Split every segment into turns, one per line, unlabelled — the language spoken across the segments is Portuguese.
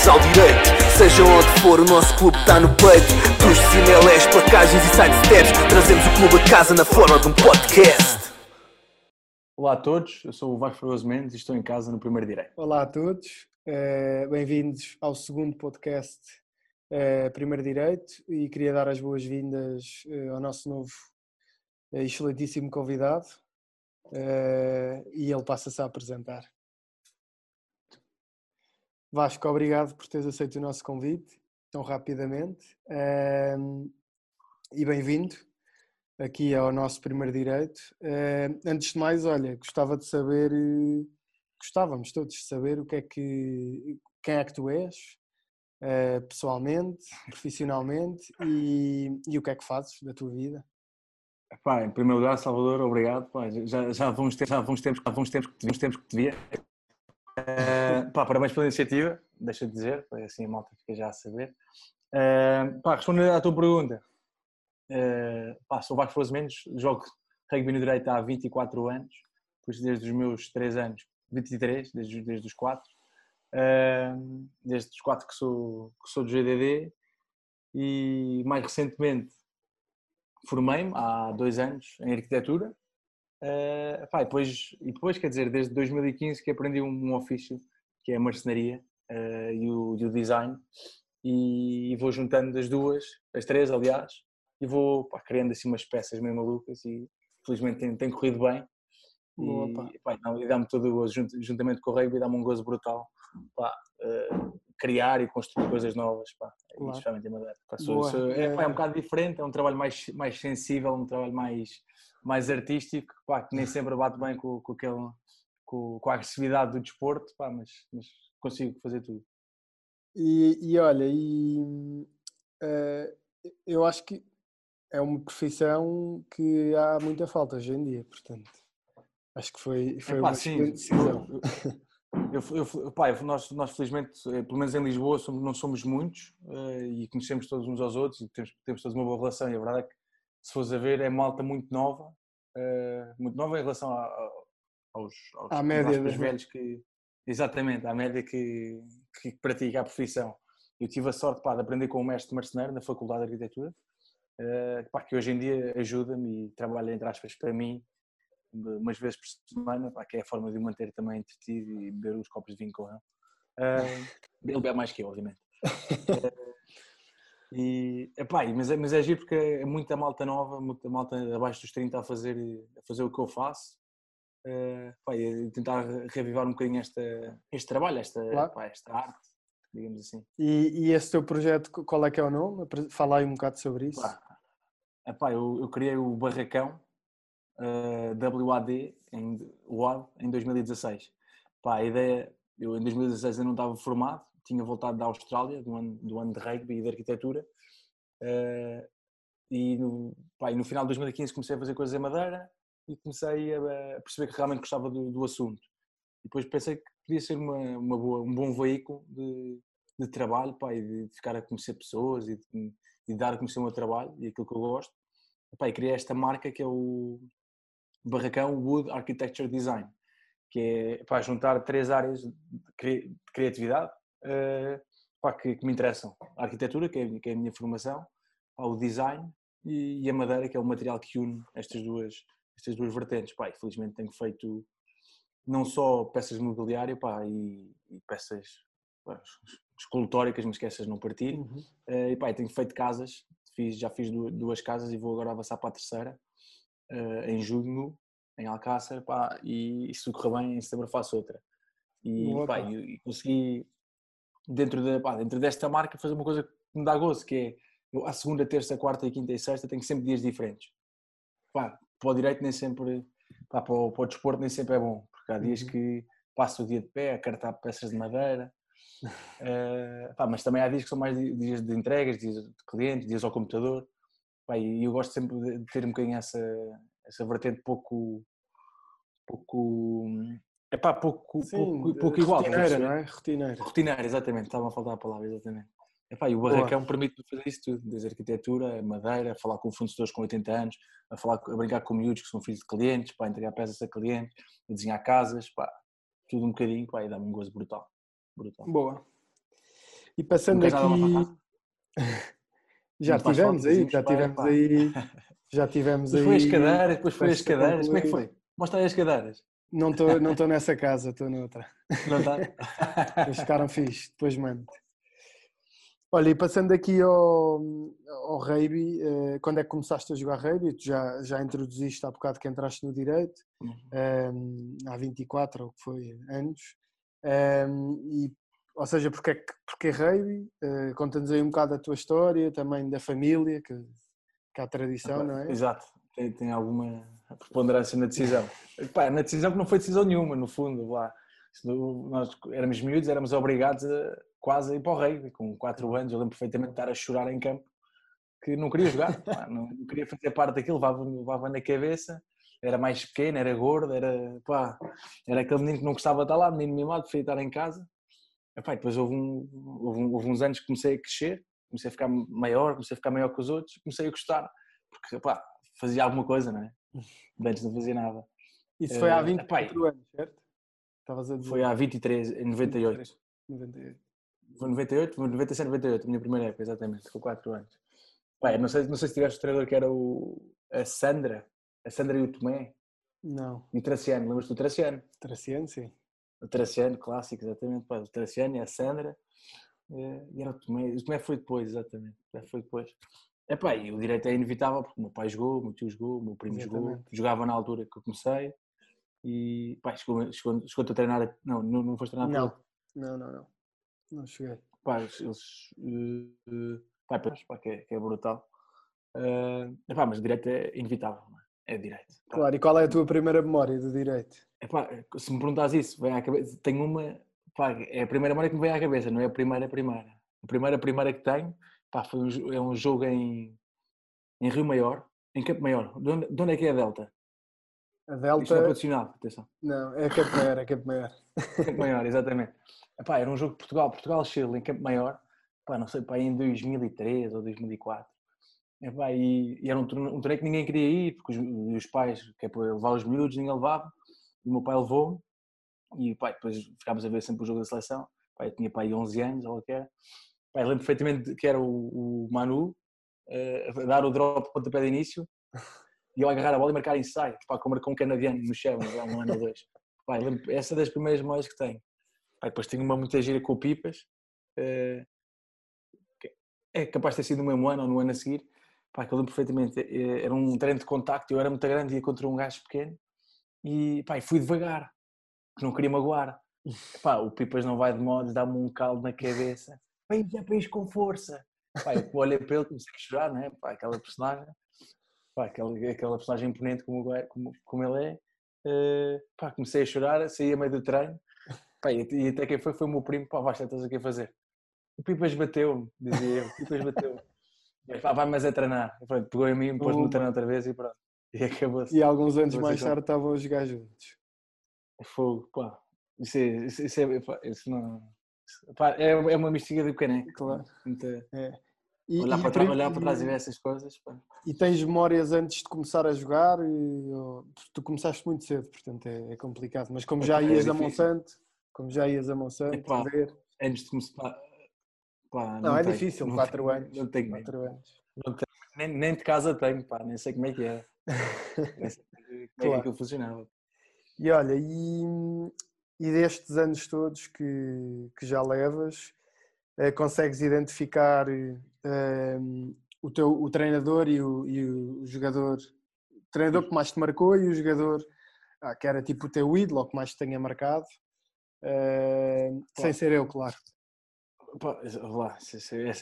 bem-vindos ao direito. Seja onde for, o nosso clube está no peito. Dos CMLS, placagens e sidesteps, trazemos o clube a casa na forma de um podcast.
Olá a todos, eu sou o Vasco Fragoso Mendes e estou em casa no Primeiro Direito.
Olá a todos, eh, bem-vindos ao segundo podcast eh, Primeiro Direito e queria dar as boas-vindas eh, ao nosso novo excelentíssimo convidado e ele passa-se a apresentar. Vasco, obrigado por teres aceito o nosso convite tão rapidamente e bem-vindo aqui ao nosso primeiro direito. Antes de mais, olha, gostava de saber, gostávamos todos de saber o que é que, quem é que tu és, pessoalmente, profissionalmente e, e o que é que fazes da tua vida.
Pá, em primeiro lugar, Salvador, obrigado. Pá, já, já, vamos ter, já vamos tempos, já vamos tempos, tempos, tempos que te via. Uh, pá, parabéns pela iniciativa, deixa de dizer, foi assim a malta fica já a saber. Uh, pá, respondendo à tua pergunta, uh, pá, sou Vasco Mendes, jogo rugby no direito há 24 anos, por isso desde os meus 3 anos, 23, desde, desde os 4, uh, desde os 4 que sou, que sou do GDD e mais recentemente formei-me há dois anos em arquitetura Uh, pá, depois, e depois, quer dizer, desde 2015 que aprendi um, um ofício que é a marcenaria uh, e, o, e, o, design e, e, vou juntando as duas, as três aliás, e vou pá, criando assim umas peças meio malucas e felizmente tem, tem corrido bem e, pá, e dá-me todo o gozo, juntamente com o rugby, dá-me um gozo brutal pá, uh, criar e construir coisas novas, pá, claro. especialmente em Madeira. Pá, sou, sou, é, pá, é um bocado diferente, é um trabalho mais, mais sensível, um trabalho mais mais artístico, pá, que nem sempre bate bem com, com, aquele, com, com a agressividade do desporto, pá, mas, mas consigo fazer tudo.
E, e olha, e, uh, eu acho que é uma profissão que há muita falta hoje em dia, portanto, acho que foi, foi uma sim, decisão.
Eu, eu, pá, nós, nós, felizmente, eh, pelo menos em Lisboa, somos, não somos muitos uh, e conhecemos todos uns aos outros e temos, temos todos uma boa relação. E a verdade é que se fores a ver, é malta muito nova, uh, muito nova em relação a, a, aos, aos,
à média
aos velhos que. Exatamente, à média que, que pratica a profissão. Eu tive a sorte pá, de aprender com o mestre marceneiro na Faculdade de Arquitetura, uh, pá, que hoje em dia ajuda-me e trabalha, entre aspas, para mim, umas vezes por semana, pá, que é a forma de o manter também entretido e beber os copos de vinho com ele. Uh, ele bebe mais que eu, obviamente. E, epá, mas, é, mas é giro porque é muita malta nova, muita malta abaixo dos 30 a fazer, a fazer o que eu faço. Uh, epá, e tentar revivar um bocadinho esta, este trabalho, esta, claro. epá, esta arte, digamos assim.
E, e, esse teu projeto, qual é que é o nome? Fala aí um bocado sobre isso. Epá,
epá eu, eu criei o Barracão uh, WAD em, WAD, em 2016. Epá, a ideia, eu em 2016 ainda não estava formado, tinha voltado da Austrália, do ano, do ano de rugby e de arquitetura, uh, e, no, pá, e no final de 2015 comecei a fazer coisas em Madeira e comecei a, a perceber que realmente gostava do, do, assunto. E depois pensei que podia ser uma, uma boa, um bom veículo de, de trabalho pá, e de ficar a conhecer pessoas e de, de, dar a conhecer o meu trabalho e aquilo que eu gosto. Pá, e criei esta marca que é o Barracão Wood Architecture Design, que é para juntar três áreas de criatividade, pá, que, que, me interessam. A arquitetura, que é, que é a minha formação, pá, o design e, e, a madeira, que é o material que une estas duas, estas duas vertentes. Pá, felizmente tenho feito não só peças de mobiliário pá, e, e peças pá, escultóricas, mas que essas não partilho. Uhum. Uh, e pá, tenho feito casas, fiz, já fiz duas casas e vou agora avançar para a terceira, uh, em junho, em Alcácer, pá, e, e se correr bem, em setembro faço outra. E, pá, e, e consegui dentro, de, pá, dentro desta marca fazer uma coisa que me dá gozo, que é eu, a segunda, terça, quarta, e quinta e sexta tenho sempre dias diferentes. Pá, para o direito nem sempre, pá, para, o, para o desporto nem sempre é bom, porque há dias uhum. que passo o dia de pé a cartar peças de madeira, uh, pá, mas também há dias que são mais dias de entregas, dias de clientes, dias ao computador, pá, e eu gosto sempre de ter um bocadinho essa, essa vertente pouco, pouco é pá, pouco, Sim, pouco, pouco igual.
Rotineira, não é? Rotineira.
Rotineira, exatamente, estava a faltar a palavra, exatamente. Epá, e o barracão permite-me fazer isso tudo, desde arquitetura, madeira, a falar com fornecedores com 80 anos, a, falar, a brincar com miúdos que são filhos de clientes, pá, a entregar peças a clientes, a desenhar casas, pá, tudo um bocadinho, pá, e dá-me um gozo brutal. brutal.
Boa. E passando aqui. já tivemos aí, já tivemos
pá.
aí. Já tivemos
Depois
aí.
foi as cadeiras, depois foi as cadeiras. Como é que foi? Mostra aí as cadeiras.
Não estou não tô nessa casa, estou noutra.
Não está?
Eles ficaram fixe, depois mando. Olha, e passando aqui ao, ao rugby, eh, quando é que começaste a jogar rugby? Tu já, já introduziste há bocado que entraste no direito, eh, há 24 ou que foi, anos. Eh, e, ou seja, porque é, que- porque é rugby? Conta-nos aí um bocado a tua história, também da família, que, que há tradição, não é?
Exato. Tem, tem alguma preponderância na decisão. Pá, na decisão que não foi decisão nenhuma, no fundo. Lá. Nós éramos miúdos, éramos obrigados a quase a ir para o rugby. Com 4 anos, eu lembro perfeitamente de estar a chorar em campo, que não queria jogar, pá, não, não queria fazer parte daquilo, levava, levava na cabeça. Era mais pequeno, era gordo, era, pá, era aquele menino que não gostava de estar lá, menino mimado, preferia estar em casa. E depois houve, um, houve, um- houve uns anos que comecei a crescer, comecei a ficar maior, comecei a ficar maior que os outros, comecei a gostar, porque pá, fazia alguma coisa, não é? Antes não fazia nada.
Isso foi há
Eh,
24 anos, certo? Estavas a dizer.
Foi há 23, em 98.
98.
Foi 98, foi 97, 98, a minha primeira época, exatamente, com 4 anos. Pá, não, sei, não sei se tiveste o treinador que era o, a Sandra, a Sandra e o Tomé,
Não,
e o Traciano, lembras-te do Traciano?
Traciano, sim.
O Traciano, clássico, exatamente, pá, o Traciano e a Sandra, eh, e era o Tomé, o Tomé foi depois, exatamente, Tomé foi depois. Epá, e o direito é inevitável, porque o meu pai jogou, o meu tio jogou, o meu primo jogou,
Exatamente.
jogava na altura que eu comecei, e pá, chegou, chegou, chegou a treinar, não, não, não foste treinar
Não, não, não, não. Não cheguei.
pá, eles, eh, pá, pá, que, é, que é brutal. Eh, epá, mas o direito é inevitável, é? É direito. Pá.
Claro, e qual é a tua primeira memória do direito?
Epá, se me perguntas isso, vem à cabeça, tenho uma, pá, é a primeira memória que me vem à cabeça, não é a primeira primeira. A primeira primeira que tenho, pá, foi um, é um jogo em, em Rio Maior, em Campo Maior. De onde, de onde é que é a Delta?
A
Isto não é
Delta.
patrocinado, atenção.
Não, é Campo Maior, é Campo Maior.
Campo Maior, exatamente. Epá, era um jogo de Portugal, Portugal-Chile, em Campo Maior, pá, não sei, pá, em 2003 ou 2004. Epá, e, e era um torneio, um torneio que ninguém queria ir, porque os, os pais, que é para levar os miúdos, ninguém levava. E o meu pai levou-me, e pá, depois ficámos a ver sempre o jogo da seleção. Pá, eu tinha pá, aí 11 anos, ou o que era. Eu lembro perfeitamente que era o, o Manu eh, a dar o drop de pontapé de início e eu agarrar a bola e marcar ensaio, pá, como marcou um canadiano no chão, há um ano ou dois. Pá, lembro- essa é das primeiras memórias que tenho. Pá, depois tenho uma muita gira com o Pipas, que é capaz de ter sido no mesmo ano ou no ano a seguir. Pá, que eu lembro perfeitamente, eh, era um treino de contacto, eu era muito grande e ia contra um gajo pequeno e pá, fui devagar, que não queria magoar. Pá, o Pipas não vai de modos, dá-me um caldo na cabeça. Vem já país com força. Pá, eu olhei para ele, comecei a chorar, né? Pá, aquela personagem, pá, aquela, aquela personagem imponente como, como, como ele é. Eh, pá, comecei a chorar, saí a meio do treino. Pá, e, e até quem foi foi o meu primo, pá, basta, estás aqui a fazer. O Pipas bateu-me, dizia eu, o Pipas bateu-me. Pá, vai mais a treinar. E pronto, pegou em mim, pôs-me no treino outra vez e pronto. E acabou-se.
E alguns anos mais tarde estavam a jogar juntos.
Fogo, pá. Isso é, isso, isso é, pá, isso não... é, é uma mistiga do caneco.
Claro.
Muita-
E,
olhar,
e
para trás,
prim-
olhar para trás e ver essas coisas, pá.
E tens memórias antes de começar a jogar? E, ou- tu começaste muito cedo, portanto é, é complicado. Mas como
É
já
pá, é
ias a. Monsanto, como já ias a Monsanto,
Epá,
ver.
Antes de começar... Pá, pá,
Não, é
tenho,
difícil,
não
4
tenho,
anos.
Não tenho.
4 anos.
Não tenho. Nem, nem de casa tenho, pá, nem sei como é que é. Nem sei como é que
Claro.
aquilo funcionava.
E olha, e, e destes anos todos que, que já levas, eh, consegues identificar eh, o, teu, o treinador e o, e o jogador, o treinador que mais te marcou e o jogador ah, que era tipo o teu ídolo, ou que mais te tenha marcado, eh, sem
Claro.
ser eu, claro.
Pá, lá,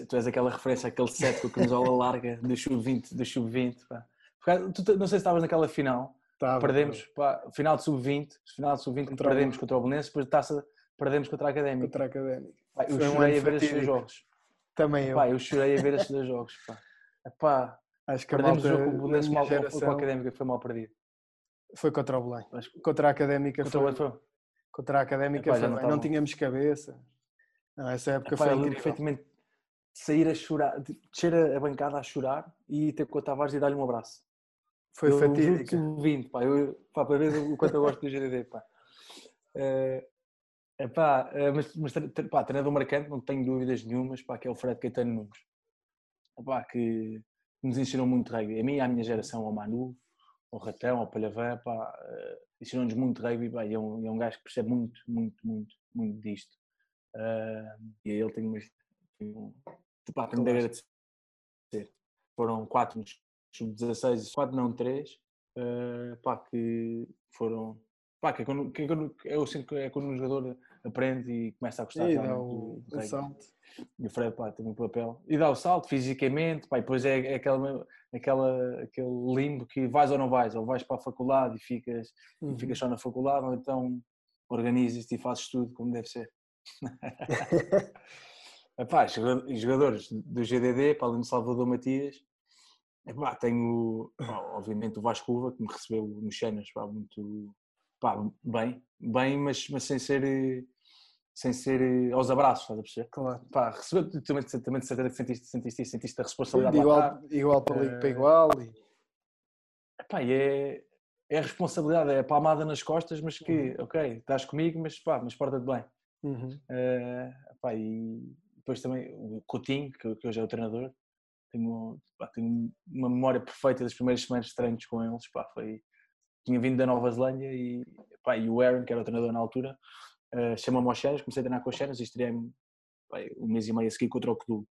tu és aquela referência, aquele set com a camisola larga do sub-20, do sub-20, pá. Por acaso, tu te- não sei se estavas naquela final,
Tava,
perdemos, pá, final de sub-20, final de sub-20
Contra o-
perdemos contra o Belenenses, depois de taça perdemos contra a Académica.
contra a Académica.
Pá, eu
Foi um
chorei
ano
a ver esses dois jogos.
Também eu.
Pá, eu chorei a ver esses dois jogos, pá. Epá,
Acho que
perdemos o
malta
jogo com o Belenenses mal, com a Académica, foi mal perdido.
foi contra o Belém. Contra a Académica
contra o
foi,
foi.
contra a Académica
Epá,
foi
não.
Não tínhamos cabeça. Não, essa época
Epá,
foi incrível.
perfeitamente sair a chorar, de descer a a bancada a chorar e ter com o Tavares e dar-lhe um abraço.
Foi
eu
fatídica.
juro-te 20, pá, eu, pá, para ver o quanto eu gosto do GDD, pá. Eh, Epá, eh, mas, mas pá, treinador marcante, não tenho dúvidas nenhumas, pá, que é o Fred Caetano Nunes. Epá, que nos ensinou muito rugby. A mim e à minha geração, ao Manu, ao Ratão, ao Palhavã, pá, uh, ensinou-nos muito rugby, pá, e é um, é um gajo que percebe muito, muito, muito, muito disto. Uh, e ele tem umas... Tenho, pá, tenho de agradecer. Foram quatro nos sub-16, quatro não três, uh, pá, que foram pá, que é quando, que é quando, eu sinto que é quando um jogador aprende e começa a gostar.
E dá o, o salto.
E o Fred pá, tem um papel. E dá o salto fisicamente, pá, e depois é, é aquela, aquela, aquele limbo que vais ou não vais, ou vais para a faculdade e ficas, uhum. e ficas só na faculdade, ou então organizas-te e fazes tudo como deve ser. Epá, jogadores do GDD, para além de Salvador Matias, tenho obviamente o Vasco Uva, que me recebeu nos Chenas, muito, pá, bem, bem, mas, mas sem ser sem ser eh, aos abraços, estás a perceber?
Claro.
Pá, recebeu, também, também de certeza que sentiste, sentiste sentiste a responsabilidade
igual, igual para, para igual. E...
É, é a responsabilidade, é a palmada nas costas, mas que, uhum. ok, estás comigo, mas pá, mas porta-te bem.
Uhum.
Uh, e depois também o Coutinho, que, que hoje é o treinador, tenho, pá, tenho uma memória perfeita das primeiras semanas de treinos com eles, pá, foi tinha vindo da Nova Zelândia e, pá, e o Aaron, que era o treinador na altura, uh, chamou-me aos Xeras, comecei a treinar com os Xeras e estreiei-me um mês e meio a seguir contra o Codul.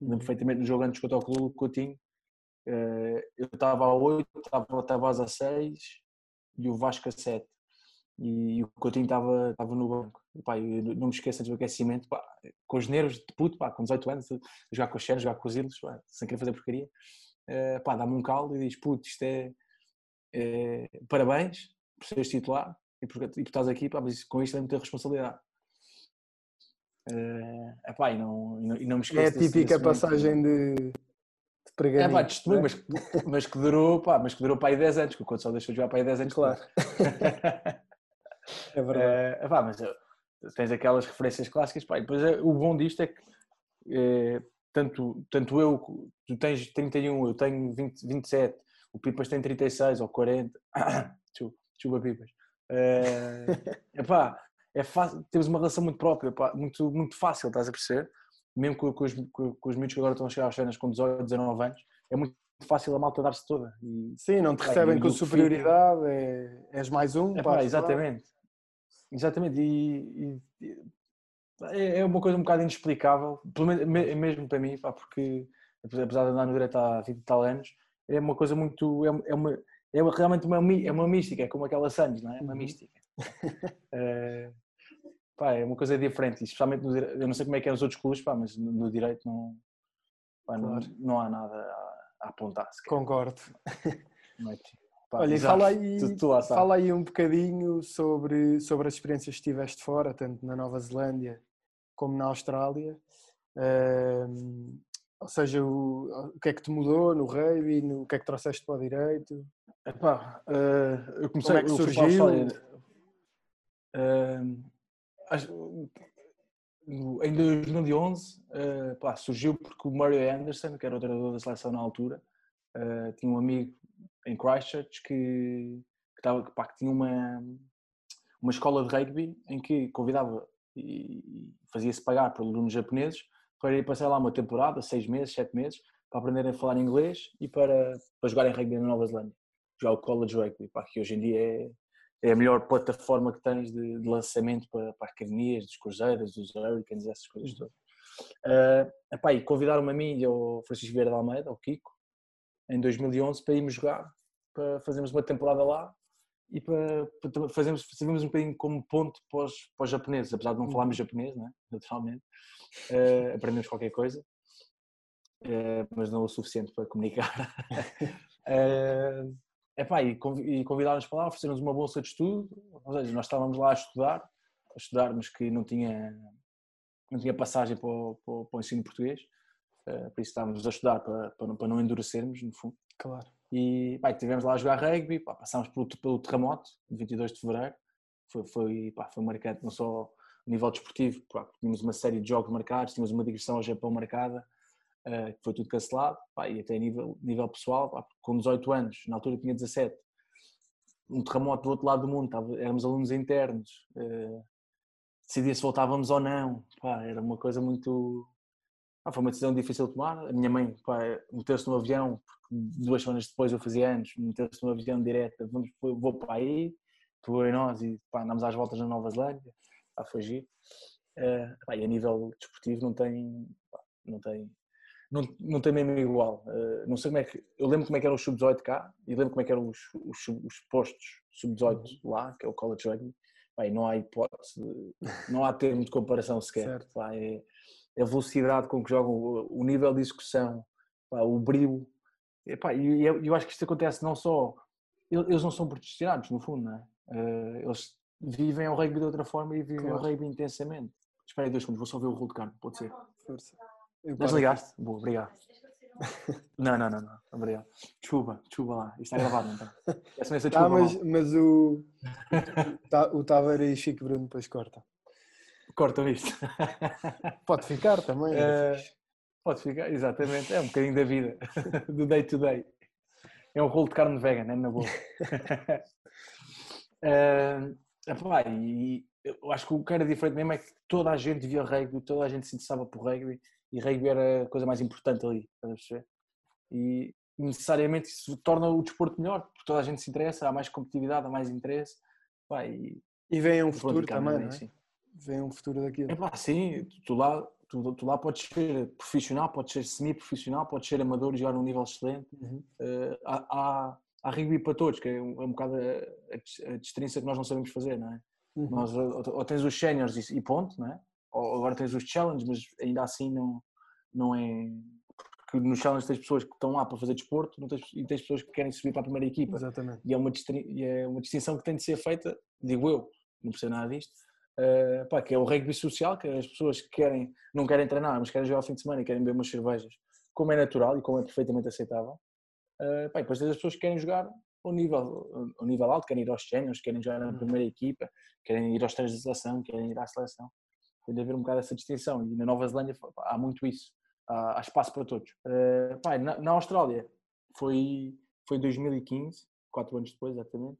Lembro uhum. perfeitamente no jogo antes contra o Codul, Coutinho, uh, eu estava a 8, estava Tavares a 6 e o Vasco a 7. E o Coutinho estava, estava no banco. E, pá, não me esqueço do aquecimento, pá, com os nervos de puto, pá, com 18 anos, jogar com os Xeras, jogar com os Ilhos, sem querer fazer porcaria. Uh, pá, dá-me um caldo e diz, puto, isto é, é parabéns por seres titular e por, e por estás aqui, pá, mas com isto é muita responsabilidade. Uh, epá, e, não, e, não, e não me esqueço
É a típica desse, passagem de, de
pregar. É pá, testemunho, é? mas, mas, que durou, pá, mas que durou para aí 10 anos, que o Couto só deixou de jogar para aí 10 anos.
Claro. é verdade.
Uh, epá, mas eh, tens aquelas referências clássicas, pá, e depois é, o bom disto é que tanto, tanto eu, tu tens 31, eu tenho 20, 27, o Pipas tem 36 ou 40, chupa Pipas. É, epá, é fácil, temos uma relação muito própria, muito, muito fácil, estás a perceber? Mesmo com, com, os, com, com os miúdos que agora estão a chegar às cenas com 18, 19 anos, é muito fácil a malta dar-se toda. E,
Sim, não te recebem com superioridade, é, és mais um.
Exatamente. Exatamente, e, e, é, é uma coisa um bocado inexplicável, mesmo para mim, pá, porque apesar de andar no direito há 20 e tal anos, é uma coisa muito. É, é, uma, é realmente uma, é uma mística, é como aquela Santos, não é? É uma uhum. mística. é, pá, é uma coisa diferente, especialmente no Eu não sei como é que é nos outros clubes, pá, mas no, no direito não, pá, claro. não, não, há nada a, a apontar.
Concordo.
Não
é, pá, Olha, fala aí, tu, tu fala aí um bocadinho sobre, sobre as experiências que tiveste fora, tanto na Nova Zelândia como na Austrália. Uh, ou seja, o, o que é que te mudou no rugby, no, o que é que trouxeste para o direito?
Epá, uh, eu comecei
Como é que surgiu?
Uh, em 2011 uh, pá, surgiu porque o Murray Anderson, que era o treinador da seleção na altura, uh, tinha um amigo em Christchurch que, que, tava, pá, que tinha uma, uma escola de rugby em que convidava e fazia-se pagar por alunos japoneses para ir passar lá uma temporada, seis meses, sete meses, para aprenderem a falar inglês e para, para jogarem rugby na Nova Zelândia. Jogar o college rugby, pá, que hoje em dia é, é a melhor plataforma que tens de, de lançamento para, para academias, dos cruzeiros, dos hurricanes, essas coisas todas. Uh, epá, e convidaram-me a mim e ao Francisco Vieira de Almeida, ao Kiko, em 2011 para irmos jogar, para fazermos uma temporada lá e para, para fazermos, fazermos um bocadinho como ponto para os, para os japoneses, apesar de não falarmos uhum. japonês, né? naturalmente, uh, aprendemos qualquer coisa, uh, mas não o suficiente para comunicar. uh, epá, e convidaram-nos para lá, ofereceram-nos uma bolsa de estudo, ou seja, nós estávamos lá a estudar, a estudar, mas que não tinha, não tinha passagem para o, para o, para o ensino português, uh, por isso estávamos a estudar para, para, não, para não endurecermos, no fundo.
Claro.
E pá, estivemos lá a jogar rugby, pá, passámos pelo, pelo terremoto, 22 de fevereiro, foi, foi, pá, foi marcante não só a nível desportivo, pá, tínhamos uma série de jogos marcados, tínhamos uma digressão ao Japão marcada, uh, que foi tudo cancelado, pá, e até a nível, nível pessoal, pá, com 18 anos, na altura tinha 17, um terremoto do outro lado do mundo, tava, éramos alunos internos, uh, decidia se voltávamos ou não. Pá, era uma coisa muito. Ah, foi uma decisão difícil de tomar. A minha mãe meteu-se no avião, porque duas semanas depois eu fazia anos, meteu-se no avião direto, vamos, vou para aí, tu e nós, e pá, andamos às voltas na Nova Zelândia, a fugir. Uh, pá, e a nível desportivo não tem, pá, não tem, não, não tem mesmo igual. Uh, não sei como é que, eu lembro como é que eram os sub-18 cá, e lembro como é que eram os, os, os postos sub-18 uhum. lá, que é o College Rugby, pá, não há hipótese, não há termo de comparação sequer. Pá, é, a velocidade com que jogam, o nível de execução, pá, o brilho. E, pá, eu, eu acho que isto acontece não só. Eles não são predestinados, no fundo, não é? Uh, eles vivem o rugby de outra forma e vivem claro. o rugby intensamente. Espera aí dois segundos, vou só ver o rolo de carne, pode ser. Força. Desligaste? Boa, obrigado. Não, não, não, não, obrigado. Desculpa, desculpa lá, isto está gravado, não está?
Essa desculpa, ah, mas, mas o, o Taveira e Chico Bruno depois cortam.
Cortam isto.
Pode ficar também. É,
pode ficar, exatamente. É um bocadinho da vida, do day to day. É um rolo de carne vegan, é na boa. uh, epá, e eu acho que o que era diferente mesmo é que toda a gente via rugby, toda a gente se interessava por rugby e rugby era a coisa mais importante ali? E necessariamente isso torna o desporto melhor, porque toda a gente se interessa, há mais competitividade, há mais interesse. Pá, e,
e vem um futuro também, não é? Sim. Vem um futuro daquilo.
É pá, sim, tu lá, tu, tu lá podes ser profissional, podes ser semi-profissional, podes ser amador e jogar num nível excelente. Uhum. Uh, há, há, há rugby para todos, que é um, é um bocado a, a, a que nós não sabemos fazer, não é? Uhum. Nós, ou, ou, tens os séniores e, e ponto, não é? Ou agora tens os challenges, mas ainda assim não, não é. Porque nos challenges tens pessoas que estão lá para fazer desporto não tens, e tens pessoas que querem subir para a primeira equipa.
Exatamente.
E é uma, e é uma distinção que tem de ser feita, digo eu, não percebo nada disto, uh, pá, que é o rugby social, que as pessoas que querem, não querem treinar, mas querem jogar ao fim de semana e querem beber umas cervejas, como é natural e como é perfeitamente aceitável. Uh, pá, e depois tens as pessoas que querem jogar ao nível, ao nível alto, querem ir aos séniores, querem jogar na uhum. primeira equipa, querem ir aos treinos de seleção, querem ir à seleção. Tem de haver um bocado essa distinção e na Nova Zelândia há muito isso, há, há espaço para todos. Uh, pá, na, na, Austrália foi, foi 2015, quatro anos depois exatamente.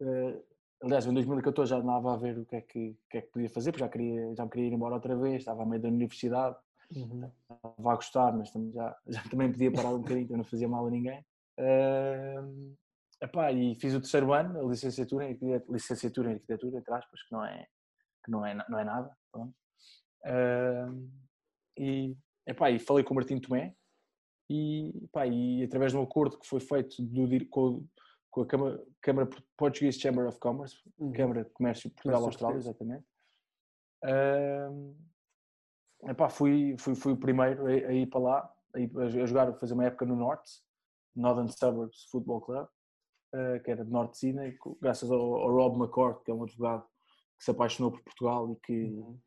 Uh, aliás, em 2014 já andava a ver o que é que, que, é que podia fazer, porque já, queria, já me queria ir embora outra vez, estava a meio da universidade, uhum. estava a gostar, mas também, já, já também podia parar um bocadinho, então não fazia mal a ninguém. Uh, Epá, e fiz o terceiro ano, a licenciatura em arquitetura, licenciatura em arquitetura, entre aspas, que não é, que não é, não é nada. Uh, e, epá, e falei com o Martim Tomé e, epá, e através de um acordo que foi feito do, com, com a Câmara, Câmara Portuguese Chamber of Commerce, uhum. Câmara de Comércio Portugal-Austrália, exatamente. Uh, epá, fui, fui, fui o primeiro a, a ir para lá, a, a jogar, a fazer uma época no Norte, Northern Suburbs Football Club. Eh, que era de Norte de Sydney, graças ao, ao, Rob McCord, que é um advogado que se apaixonou por Portugal e que, uhum.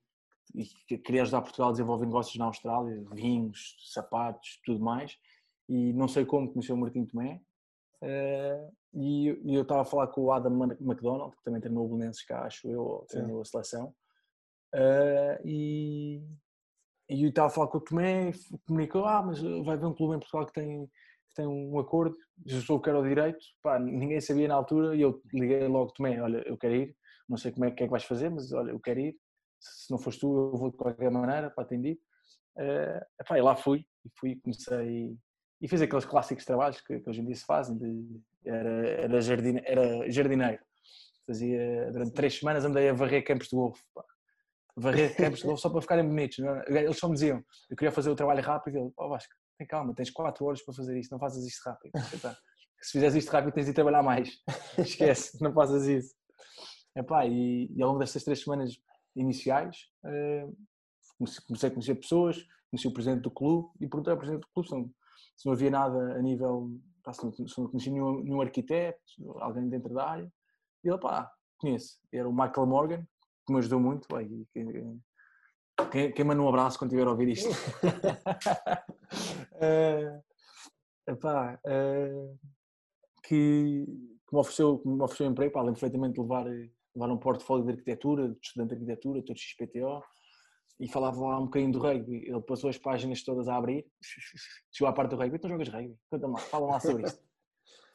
e que queria ajudar Portugal a desenvolver negócios na Austrália, vinhos, sapatos, tudo mais. E não sei como conheceu o Martim Tomé. Uh, e, e, eu estava a falar com o Adam McDonald, que também treinou o Belenenses cá, acho eu, treinou a seleção. Uh, e, e eu estava a falar com o Tomé, comunicou, ah, mas vai haver um clube em Portugal que tem tem um acordo, eu sou o que era o direito, pá, ninguém sabia na altura e eu liguei logo, tomei, olha, eu quero ir, não sei como é que é que vais fazer, mas olha, eu quero ir, se não foste tu eu vou de qualquer maneira, para atender. Uh, epá, e lá fui, e fui comecei, e fiz aqueles clássicos trabalhos que, que hoje em dia se fazem, de, era, era, jardine, era jardineiro, fazia, durante três semanas andei a varrer campos de golfe, pá. varrer campos de golfe só para ficarem bonitos, não? Eles só me diziam, eu queria fazer o trabalho rápido, e eu, oh Vasco, tem calma, tens 4 horas para fazer isto, não fazes isto rápido. Se fizeres isto rápido tens de trabalhar mais. Esquece, não faças isso. Epá, e, e ao longo destas três semanas iniciais uh, comecei a conhecer pessoas, conheci o presidente do clube e perguntei ao presidente do clube se não, se não havia nada a nível, pá, se, não, se não conhecia nenhum, nenhum arquiteto, alguém dentro da área. E ele, pá, conheço. Era o Michael Morgan, que me ajudou muito. Pá, e, quem, quem manda um abraço quando estiver a ouvir isto? uh, epá, uh, que, que, me ofereceu, que me ofereceu um emprego, pá, lembro perfeitamente de levar, levar um portfólio de arquitetura, de estudante de arquitetura, todo XPTO, e falava lá um bocadinho do rugby. Ele passou as páginas todas a abrir, chegou à parte do rugby, então jogas rugby, conta-me lá, fala lá sobre isto.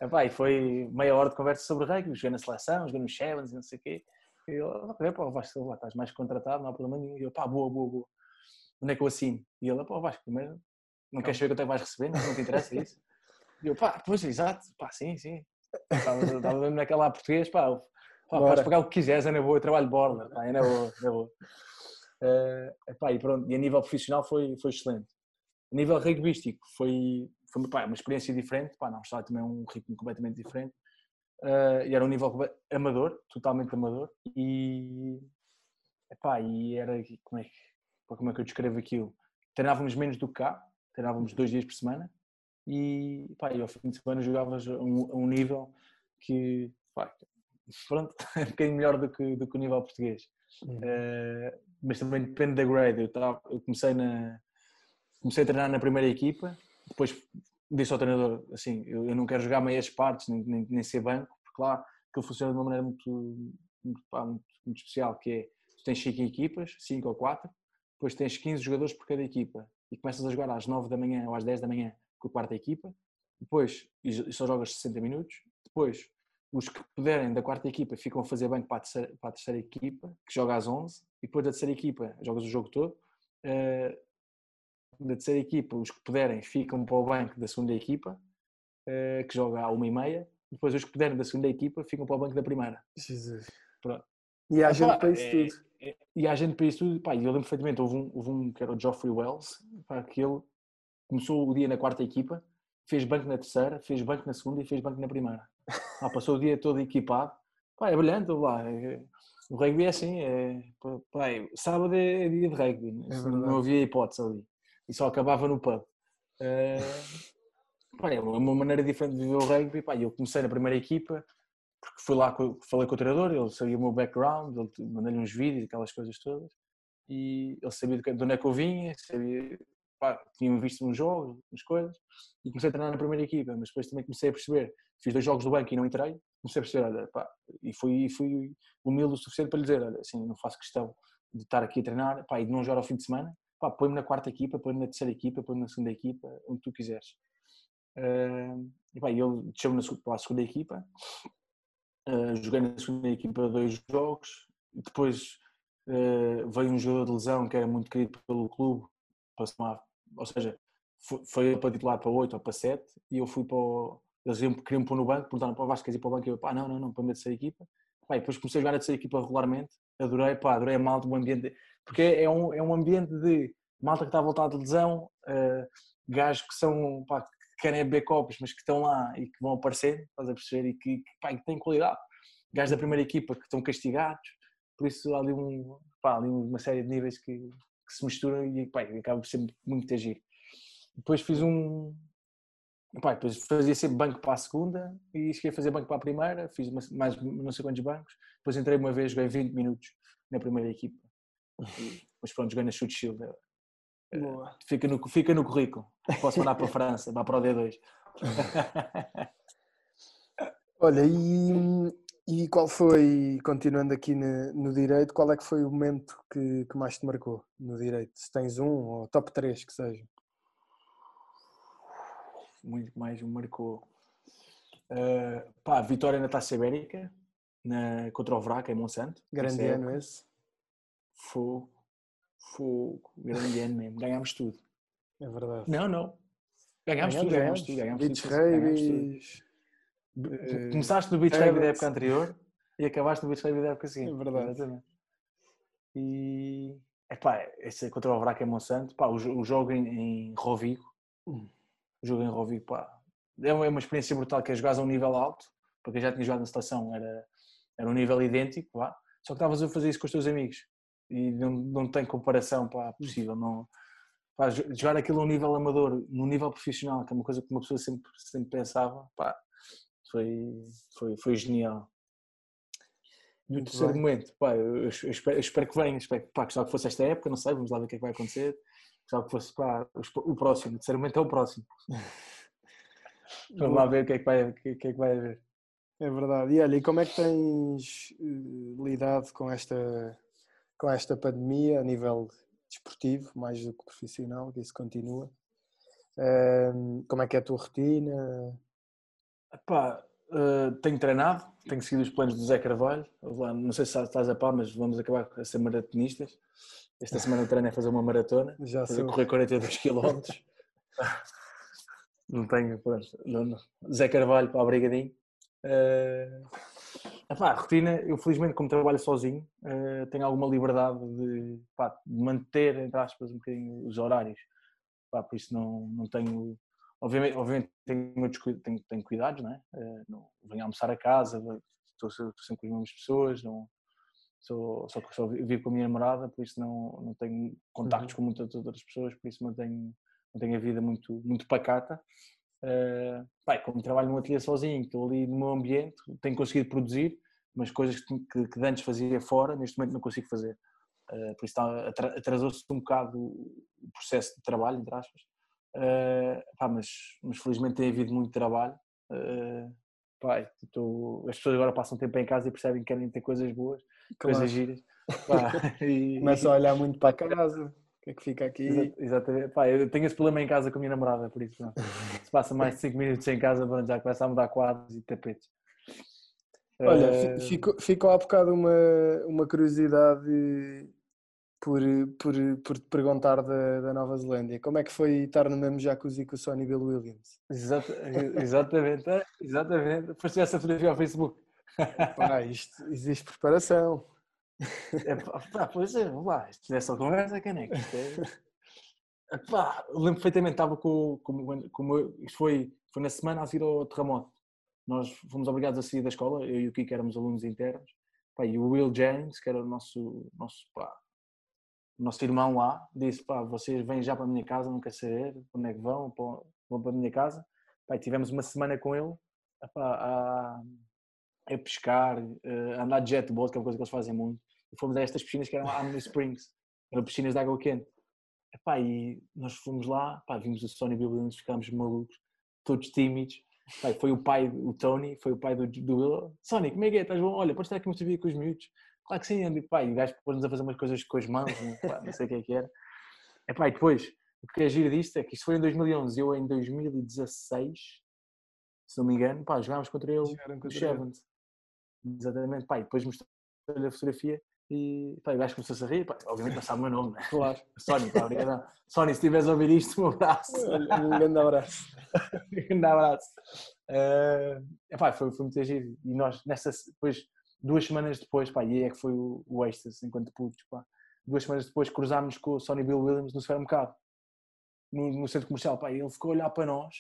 Epá, e foi meia hora de conversa sobre rugby, joguei na seleção, joguei nos Sevens e não sei o quê. E ele, ok, pá, Vasco, lá, estás mais contratado, não há problema nenhum. E eu, pá, boa, boa, boa. Onde é que eu assino? E ele, pá, Vasco, primeiro, não queres saber quanto é que vais receber? Não, não te interessa isso? E eu, pá, pois, exato, pá, sim, sim. Estava mesmo naquela português, pá, pá podes pagar o que quiseres, é na boa, eu trabalho de borda, pá, é na boa, é na boa. Uh, pá, e pronto, e a nível profissional foi, foi excelente. A nível rugbyístico foi, foi pá, uma experiência diferente, pá, não, estava também um ritmo completamente diferente. Uh, e era um nível amador, totalmente amador, e, epá, e era, como é, que, como é que eu descrevo aquilo? Treinávamos menos do que cá, treinávamos dois dias por semana, e, pá, e ao fim de semana jogavas a um, um nível que, pá, pronto, é um bocadinho melhor do que, do que o nível português. Uh, mas também depende da grade, eu, tava, eu comecei, na, comecei a treinar na primeira equipa, depois disse ao treinador, assim, eu, eu não quero jogar meias partes, nem, nem, nem, ser banco, porque lá aquilo funciona de uma maneira muito, muito, pá, muito, muito especial, que é, tu tens 5 equipas, 5 ou 4, depois tens 15 jogadores por cada equipa, e começas a jogar às 9 da manhã ou às 10 da manhã com a quarta equipa, depois, e só jogas 60 minutos, depois os que puderem da quarta equipa ficam a fazer banco para a terceira, para a terceira equipa, que joga às 11, e depois da terceira equipa jogas o jogo todo, uh, da terceira equipa, os que puderem ficam para o banco da segunda equipa, uh, que joga à uma e meia, depois os que puderem da segunda equipa ficam para o banco da primeira.
Jesus. Pronto. E há gente para isso é, tudo.
É, e há gente para isso tudo. Pá, eu lembro perfeitamente, houve um, houve um que era o Geoffrey Wells, pá, que ele começou o dia na quarta equipa, fez banco na terceira, fez banco na segunda e fez banco na primeira. Ah, passou o dia todo equipado. Pá, é brilhante lá. É, o rugby é assim, é, pá, sábado é dia de rugby, é não havia hipótese ali e só acabava no pub. Uh, pá, é uma maneira diferente de viver o rugby. Pá, eu comecei na primeira equipa, porque fui lá, falei com o treinador, ele sabia o meu background, mandei-lhe uns vídeos, aquelas coisas todas, e ele sabia de onde é que eu vinha, sabia, pá, tinha visto uns jogos, umas coisas, e comecei a treinar na primeira equipa, mas depois também comecei a perceber, fiz dois jogos do banco e não entrei, comecei a perceber, olha, pá, e fui, fui humilde o suficiente para lhe dizer, olha, assim, não faço questão de estar aqui a treinar, pá, e de não jogar ao fim de semana, pá, põe-me na quarta equipa, põe-me na terceira equipa, põe-me na segunda equipa, onde tu quiseres. Uh, e pá, ele deixou-me para a segunda equipa, uh, joguei na segunda equipa dois jogos, depois uh, veio um jogador de lesão que era muito querido pelo clube, somar, ou seja, foi, para titular para 8 ou para 7 e eu fui para o, eles queriam pôr no banco, perguntaram para o Vasco, queres ir para o banco? E eu, pá, não, não, não, para a terceira equipa. Pá, depois comecei a jogar na terceira equipa regularmente, adorei, pá, adorei a malta, o ambiente, porque é um, é um ambiente de malta que está a voltar de lesão, uh, gajos que são, pá, que querem beber copos, mas que estão lá e que vão aparecer, estás a perceber, e que, que, pá, que têm qualidade. Gajos da primeira equipa que estão castigados, por isso há ali, um, pá, ali uma série de níveis que, que se misturam e pá, acaba por ser muito agir. Depois fiz um. Pá, depois fazia sempre banco para a segunda e cheguei a fazer banco para a primeira, fiz uma, mais não sei quantos bancos. Depois entrei uma vez, joguei 20 minutos na primeira equipa. Mas pronto, joguei na Chute Shield. Eh, Boa. Fica no, fica no currículo. Posso mandar para a França, vá para o D2.
Olha, e, e qual foi, continuando aqui no, no, direito, qual é que foi o momento que, que mais te marcou no direito? Se tens um ou top 3 que seja.
Muito mais me marcou. Uh, pá, vitória na Taça Ibérica na, contra o Vraca em Monsanto.
Grande ano esse.
Fogo. Fogo. Grande ano mesmo. Ganhámos tudo.
É verdade.
Não, não. Ganhámos, tudo, ganhámos tudo. Ganhámos
Beach tudo. Ganhámos
tudo. Começaste no Beach Rugby da época anterior e acabaste no Beach Rugby da época seguinte.
É verdade. Exatamente.
E. Epá, esse é contra o Vraca em Monsanto. Pá, o, o jogo em, em Rovigo. Hum. O jogo em Rovigo, pá. É uma, é uma experiência brutal que é jogar a um nível alto. Porque eu já tinha jogado na seleção, era, era um nível idêntico, pá. Só que estavas a fazer isso com os teus amigos e não, não tem comparação pá, possível. Não, pá, jogar aquilo a um nível amador, num nível profissional, que é uma coisa que uma pessoa sempre, sempre pensava, pá, foi, foi, foi genial. E o terceiro bem. momento, pá, eu, eu, espero, eu, espero, que venha, espero pá, gostava que fosse esta época, não sei, vamos lá ver o que é que vai acontecer. Gostava que fosse pá, o próximo, o terceiro momento é o próximo. vamos lá ver o que é que vai, o que é que vai haver.
É verdade. E olha, e como é que tens uh, lidado com esta com esta pandemia a nível desportivo, mais do que profissional, que isso continua. como é que é a tua rotina?
Epá, uh, tenho treinado, tenho seguido os planos do Zé Carvalho. Não sei se estás a pá, mas vamos acabar a ser maratonistas. Esta semana o treino é fazer uma maratona,
Já
fazer
sou.
correr 42 km. não tenho, pronto. Não, não. Zé Carvalho para obrigadinho. Uh, epá, a rotina, eu felizmente como trabalho sozinho, uh, tenho alguma liberdade de, pá, de manter, entre aspas, um bocadinho os horários. Pá, por isso não, não tenho Obviamente, obviamente tenho, tenho, tenho cuidados, não é? Uh, não, venho almoçar a casa, estou, estou, sempre com as mesmas pessoas, não, sou, só, só vivo com a minha namorada, por isso não, não tenho contactos uhum. com muitas outras pessoas, por isso mantenho, mantenho a vida muito, muito pacata. Uh, pai, como trabalho num ateliê sozinho, estou ali no meu ambiente, tenho conseguido produzir, mas coisas que, que, que antes fazia fora, neste momento não consigo fazer. Uh, por isso atrasou-se um bocado o processo de trabalho, entre aspas. Uh, pá, mas, mas felizmente tem havido muito trabalho. Uh, pá, tô, as pessoas agora passam tempo em casa e percebem que querem ter coisas boas, claro. coisas giras. Pá,
e, Começam a olhar muito para a casa. O que é que fica aqui?
Exatamente. Pá, eu tenho esse problema em casa com a minha namorada, por isso. Não. Se passa mais de 5 minutos em casa, já começa a mudar quadros e tapetes.
Olha, uh... ficou, ficou há bocado uma, uma curiosidade por, por, por te perguntar da, da Nova Zelândia. Como é que foi estar no mesmo jacuzzi com o Sonny Bill Williams?
Exato, exatamente, exatamente. Foste essa fotografia ao Facebook.
Pá, isto, existe preparação.
É, pá, pois é, lá, isto é só conversa, caneca. Isto é... Pá, lembro perfeitamente, estava com, com, com, isto foi, foi na semana a seguir ao terremoto. Nós fomos obrigados a sair da escola, eu e o Kiko éramos alunos internos, pá, e o Will James, que era o nosso, nosso pá, nosso irmão lá disse, pá, vocês vêm já para a minha casa, não quer saber onde é que vão, vão para a minha casa. Pá, tivemos uma semana com ele pá, a, a pescar, a andar de jetboat, que é uma coisa que eles fazem muito. E fomos a estas piscinas que eram lá no Springs, eram piscinas de água quente. Epá, e nós fomos lá, pá, vimos o Sony Bill ficámos malucos, todos tímidos. Pá, foi o pai, o Tony, foi o pai do, do Will. Sony, como é que é? Estás bom? Olha, podes estar aqui uma cerveja com os miúdos. Claro que sim, e, pá, e o gajo pôs-nos a fazer umas coisas com as mãos, pá, não sei o que é que era. É pá, e depois, o que é giro disto é que isto foi em 2011, eu em 2016, se não me engano, pá, jogámos contra ele no Chevens. Exatamente, pá, e depois mostrei-lhe a fotografia e, pá, o gajo começou-se a rir, pá, obviamente não sabe o meu nome, né?
Claro.
Sónia, pá, obrigado. Sónia, se estiveres a ouvir isto, um abraço.
Um grande abraço.
um grande abraço. Uh, epá, foi, foi muito giro. E nós, nessa, depois, duas semanas depois, pá, e aí é que foi o, o êxtase enquanto putos, pá. Duas semanas depois cruzámos com o Sonny Bill Williams no supermercado, no, no centro comercial, pá, e ele ficou a olhar para nós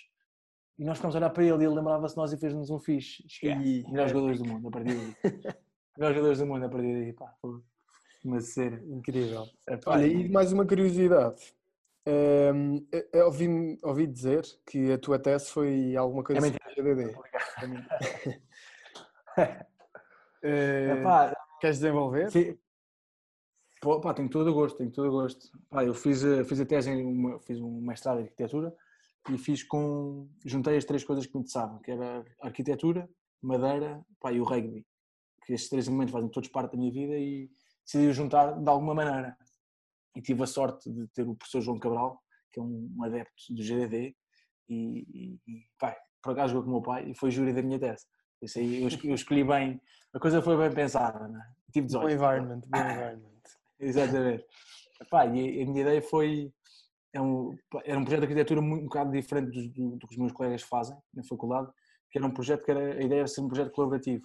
e nós ficámos a olhar para ele e ele lembrava-se de nós e fez-nos um fixe. Esquece. Melhores jogadores do mundo a partir daí. Melhores jogadores do mundo a partir daí, pá. Uma ser incrível.
Olha, e mais uma curiosidade. Um, eu ouvi, ouvi dizer que a tua tese foi alguma coisa
é
assim GDD.
Uh, Epá,
queres desenvolver?
Sim. Pô, pá, tenho todo o gosto, tenho todo o gosto. Pá, eu fiz, fiz a tese, em fiz um mestrado em arquitetura e fiz com, juntei as três coisas que me interessavam, que era arquitetura, madeira pá, e o rugby. Que estes três elementos fazem todos parte da minha vida e decidi juntar de alguma maneira. E tive a sorte de ter o professor João Cabral, que é um adepto do GDD, e, e pá, por acaso jogou com o meu pai e foi júri da minha tese. Isso aí eu escolhi bem, a coisa foi bem pensada, né? Tive 18.
Bom environment, bom environment.
Exatamente. Epá, e a minha ideia foi, é um, era um projeto de arquitetura muito, um bocado diferente do, do, do, que os meus colegas fazem na faculdade, que era um projeto que era, a ideia era ser um projeto colaborativo,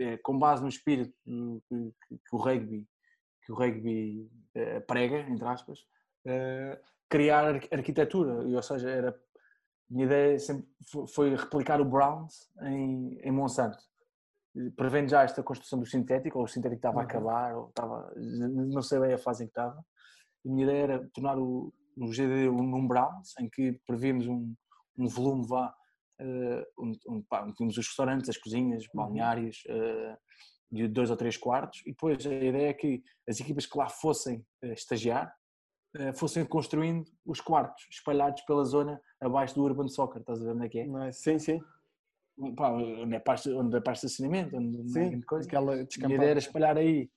é, com base no espírito que, que, que o rugby, que o rugby é, prega, entre aspas, é, criar arquitetura, ou seja, era minha ideia sempre foi replicar o Browns em, em Monsanto. Prevendo já esta construção do sintético, ou o sintético estava uhum. a acabar, ou estava, não sei bem a fase em que estava. A minha ideia era tornar o, o GD num Browns, em que prevíamos um, um volume vá, uh, onde, onde, pá, onde tínhamos os restaurantes, as cozinhas, uhum. balneários, uh, de dois ou três quartos, e depois a ideia é que as equipas que lá fossem uh, estagiar fossem construindo os quartos espalhados pela zona abaixo do Urban Soccer, estás a ver onde é que é?
é? Sim, sim.
Pá, onde é parte, onde é parte de estacionamento, onde
sim, coisa. Aquela
a ideia era espalhar aí.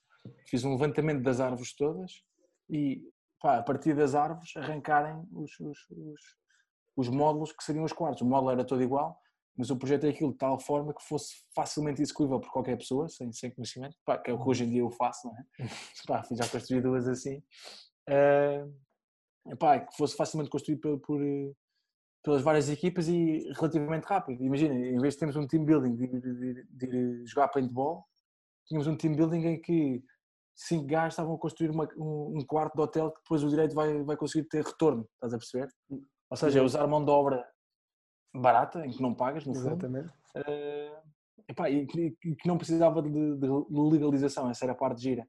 Fiz um levantamento das árvores todas e pá, a partir das árvores arrancarem os, os, os, os módulos que seriam os quartos. O módulo era todo igual, mas eu projetei aquilo de tal forma que fosse facilmente execuível por qualquer pessoa, sem, sem conhecimento, pá, que é o que hoje em dia eu faço, não é? pá, já construí duas assim. Uh, epá, que fosse facilmente construído por, por, pelas várias equipas e relativamente rápido. Imagina, em vez de termos um team building de, de, de, de jogar paintball, tínhamos um team building em que cinco gajos estavam a construir uma, um, um, quarto de hotel que depois o direito vai, vai conseguir ter retorno, estás a perceber? Ou seja, é usar mão de obra barata, em que não pagas, no fundo. Exatamente. Uh, epá, e, que, que não precisava de, de, legalização, essa era a parte gira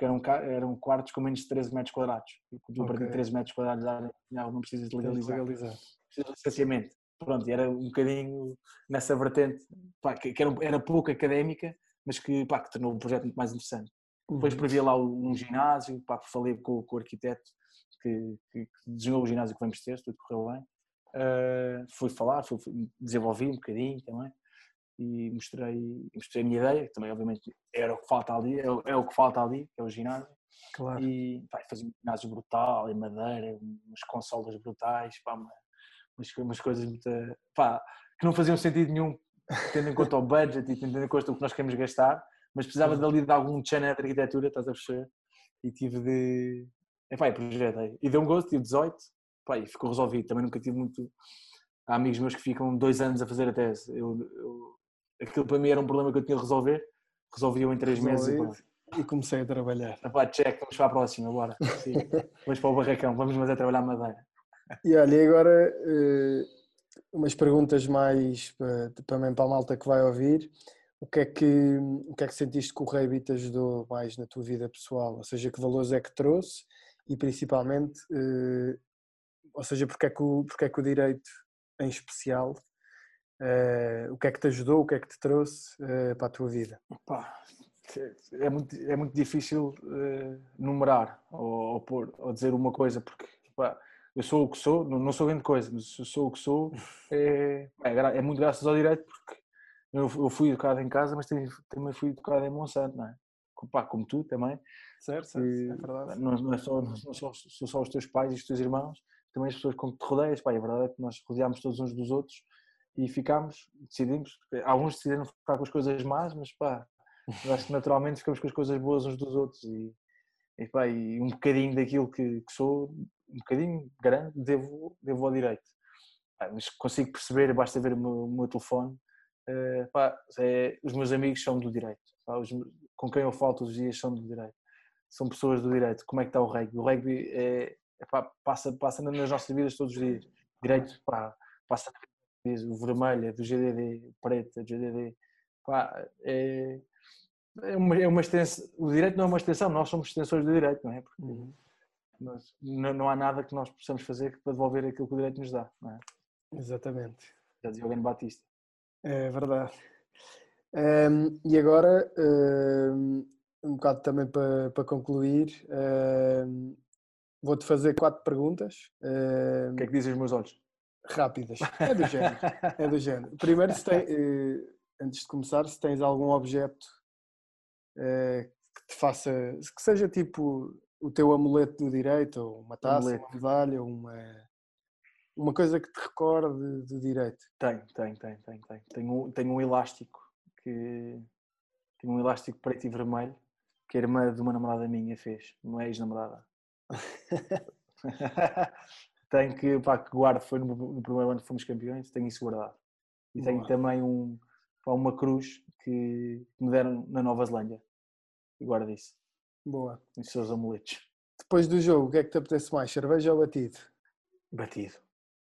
porque eram, eram quartos com menos de 13 metros quadrados. E tu, okay. de 13 metros quadrados, não precisas de legalizar. legalizar. Precisas de licenciamento. Pronto, e era um bocadinho nessa vertente, pá, que, era, era, pouco académica, mas que, pá, que tornou o projeto muito mais interessante. Uhum. Depois previa lá um ginásio, pá, falei com, com o arquiteto que, que, desenhou o ginásio que vamos ter, tudo correu bem. Uh, fui falar, fui, desenvolvi um bocadinho também e mostrei, mostrei a minha ideia, que também obviamente era o que falta ali, é, é o que falta ali, que é o ginásio. Claro. E pá, fazia um ginásio brutal, em madeira, umas consolas brutais, pá, umas, umas coisas muito, pá, que não faziam sentido nenhum, tendo em conta o budget e tendo em conta o que nós queremos gastar, mas precisava dali de algum channel de arquitetura, estás a perceber? E tive de. Epá, e projetei. E deu um gosto, tive 18, pá, e ficou resolvido. Também nunca tive muito. Há amigos meus que ficam dois anos a fazer a tese. Eu, eu aquilo para mim era um problema que eu tinha de resolver, resolvi-o em três meses
e, e, comecei a trabalhar.
Epá, check, vamos para a próxima, bora. vamos para o barracão, vamos mas a trabalhar madeira.
E olha, e agora uh, umas perguntas mais para, também para a malta que vai ouvir. O que, é que, o que é que sentiste que o Rei te ajudou mais na tua vida pessoal? Ou seja, que valores é que trouxe e principalmente, uh, ou seja, porque é, que o, porque é que o direito em especial Uh, o que é que te ajudou, o que é que te trouxe uh, para a tua vida?
é, muito, é muito difícil uh, numerar ou, ou, pôr, ou dizer uma coisa, porque eu sou o que sou, não, não sou grande coisa, mas eu sou o que sou, é, é, é muito graças ao direito, porque eu, eu, fui educado em casa, mas também, fui educado em Monsanto, não é? Pá, como tu também.
Certo, certo, e, é verdade.
Não, não, é só, não são só os teus pais e os teus irmãos, também as pessoas com que te rodeias, pá, é verdade é que nós rodeámos todos uns dos outros e ficámos, decidimos, alguns decidiram ficar com as coisas más, mas pá, acho que naturalmente ficamos com as coisas boas uns dos outros e, e, pá, e um bocadinho daquilo que, que, sou, um bocadinho grande, devo, devo ao direito. Pá, mas consigo perceber, basta ver o meu, o meu telefone, uh, pá, é, os meus amigos são do direito, os, com quem eu falo todos os dias são do direito, são pessoas do direito. Como é que está o rugby? O rugby é, é pá, passa, passa nas nossas vidas todos os dias. Direito, pá, passa vermelho é do GDD, o preto é do GDD. Pá, é, é, uma, é uma extensão, o direito não é uma extensão, nós somos extensores do direito, não é? Porque uhum. nós, não, não, há nada que nós possamos fazer para devolver aquilo que o direito nos dá, não é?
Exatamente.
Já dizia o Ben Batista.
É verdade. Um, e agora, um, um bocado também para, para concluir, um, vou-te fazer quatro perguntas.
o que é que dizem os meus olhos?
Rápidas. É do género. É do género. Primeiro, se tem, eh, antes de começar, se tens algum objeto eh, que te faça, que seja tipo o teu amuleto do direito, ou uma taça, amuleto. uma medalha, uma, uma coisa que te recorde do direito.
Tenho, tenho, tenho, tenho. Tenho, tenho, tenho um elástico que tenho um elástico preto e vermelho que a irmã de uma namorada minha fez, uma ex-namorada. tenho que, pá, que guardo, foi no, no, primeiro ano que fomos campeões, tenho isso guardado. E tenho também um, pá, uma cruz que, me deram na Nova Zelândia. E guardo isso.
Boa.
Os seus amuletos.
Depois do jogo, o que é que te apetece mais, cerveja ou batido?
Batido.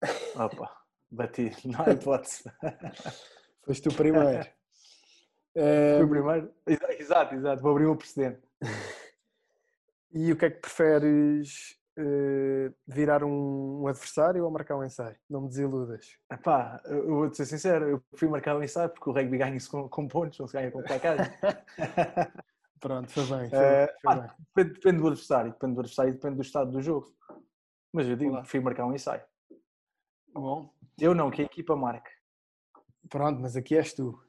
Opa, batido, não há hipótese.
Foste tu primeiro.
Fui o primeiro? Exato, exato, vou abrir o precedente.
E o que é que preferes uh, virar um, um, adversário ou marcar um ensaio? Não me desiludas.
Epá, eu vou-te ser sincero, eu prefiro marcar um ensaio porque o rugby ganha-se com, com, pontos, não se ganha com placagem.
Pronto, foi bem. Foi, uh,
foi bem. Depende, depende, do adversário, depende do adversário e depende do estado do jogo. Mas eu digo, Olá. prefiro marcar um ensaio.
Bom.
Eu não, que a equipa marque.
Pronto, mas aqui és tu.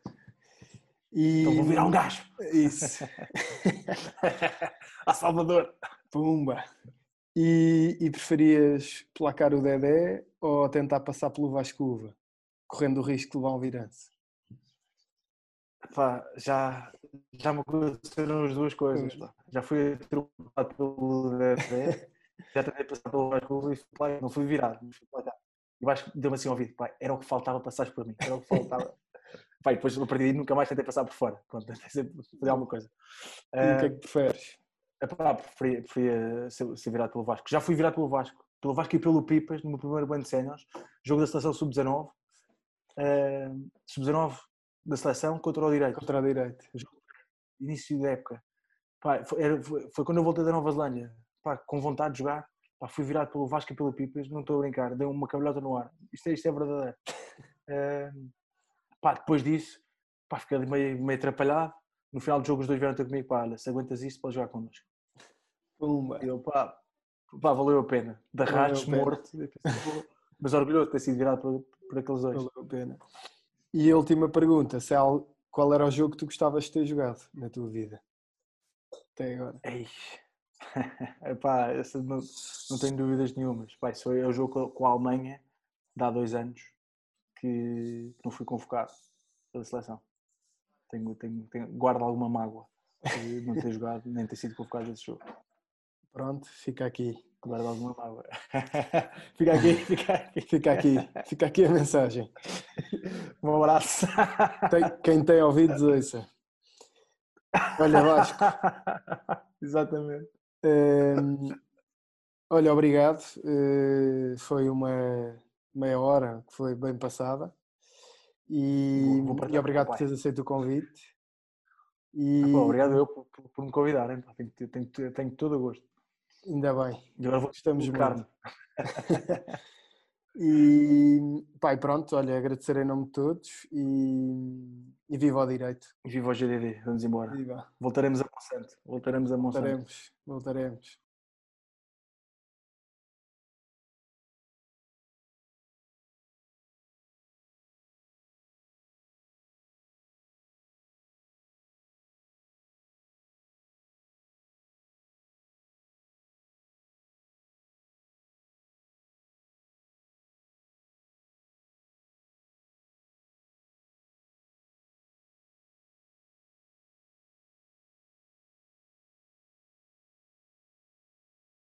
E... Então vou virar um gajo.
Isso.
a Salvador.
Pumba. E, e preferias placar o Dedé ou tentar passar pelo Vasco Uva? correndo o risco de levar um virança?
Pá, já, já me aconteceram as duas coisas. Pá. Já fui atropelado pelo DFE, já tentei passar pelo Vasco e não fui virado. Fui e o Vasco deu-me assim ao ouvido, pá, era o que faltava passar por mim, era o que faltava. pá, depois a partir daí nunca mais tentei passar por fora. Pronto, tentei sempre fazer alguma coisa.
E o que é que preferes?
Epá, preferia, preferia ser, ser virado pelo Vasco. Já fui virado pelo Vasco. Pelo Vasco e pelo Pipas, no meu primeiro banho de séniores. Jogo da seleção sub-19. Uh, sub-19 da seleção contra o direito.
Contra o direito.
Início da época. Pá, foi, era, foi, foi, quando eu voltei da Nova Zelândia. Pá, com vontade de jogar. Pá, fui virado pelo Vasco e pelo Pipas. Não estou a brincar. Deu uma cabelhota no ar. Isto é, isto é verdadeiro. Uh, pá, depois disso, pá, fiquei meio, meio atrapalhado. No final do jogo os dois vieram ter comigo. Pá, olha, se aguentas isto, podes jogar connosco.
Pumba.
Eu, pá, pá, valeu a pena. De ratos, morto. Mas orgulhoso de ter sido virado por, por aqueles dois.
Valeu a pena. E a última pergunta, se qual era o jogo que tu gostavas de ter jogado na tua vida? Até agora.
Ei. Epá, essa não, não tenho dúvidas nenhumas. Isso foi o jogo com a Alemanha, de há dois anos, que não fui convocado pela seleção. Tenho, tenho, tenho, guardo alguma mágoa de não ter jogado, nem ter sido convocado nesse jogo.
Pronto, fica aqui.
Guarda alguma mágoa.
fica aqui, fica aqui. Fica aqui, fica aqui a mensagem.
Um abraço.
Tem, quem tem ouvidos, ouça. Olha, Vasco.
Exatamente.
Um, olha, obrigado. Uh, foi uma meia hora que foi bem passada. E, vou, vou e obrigado por teres aceito o convite.
E... Ah, pô, obrigado eu por, por, me convidarem. Tenho, tenho, tenho todo o gosto.
Ainda bem.
E agora vou
Estamos carne. e pai, pronto, olha, agradecer em nome de todos e, e viva o direito.
Viva o GDD, vamos embora. Viva. Voltaremos a Monsanto. Voltaremos a Monsanto.
Voltaremos, voltaremos.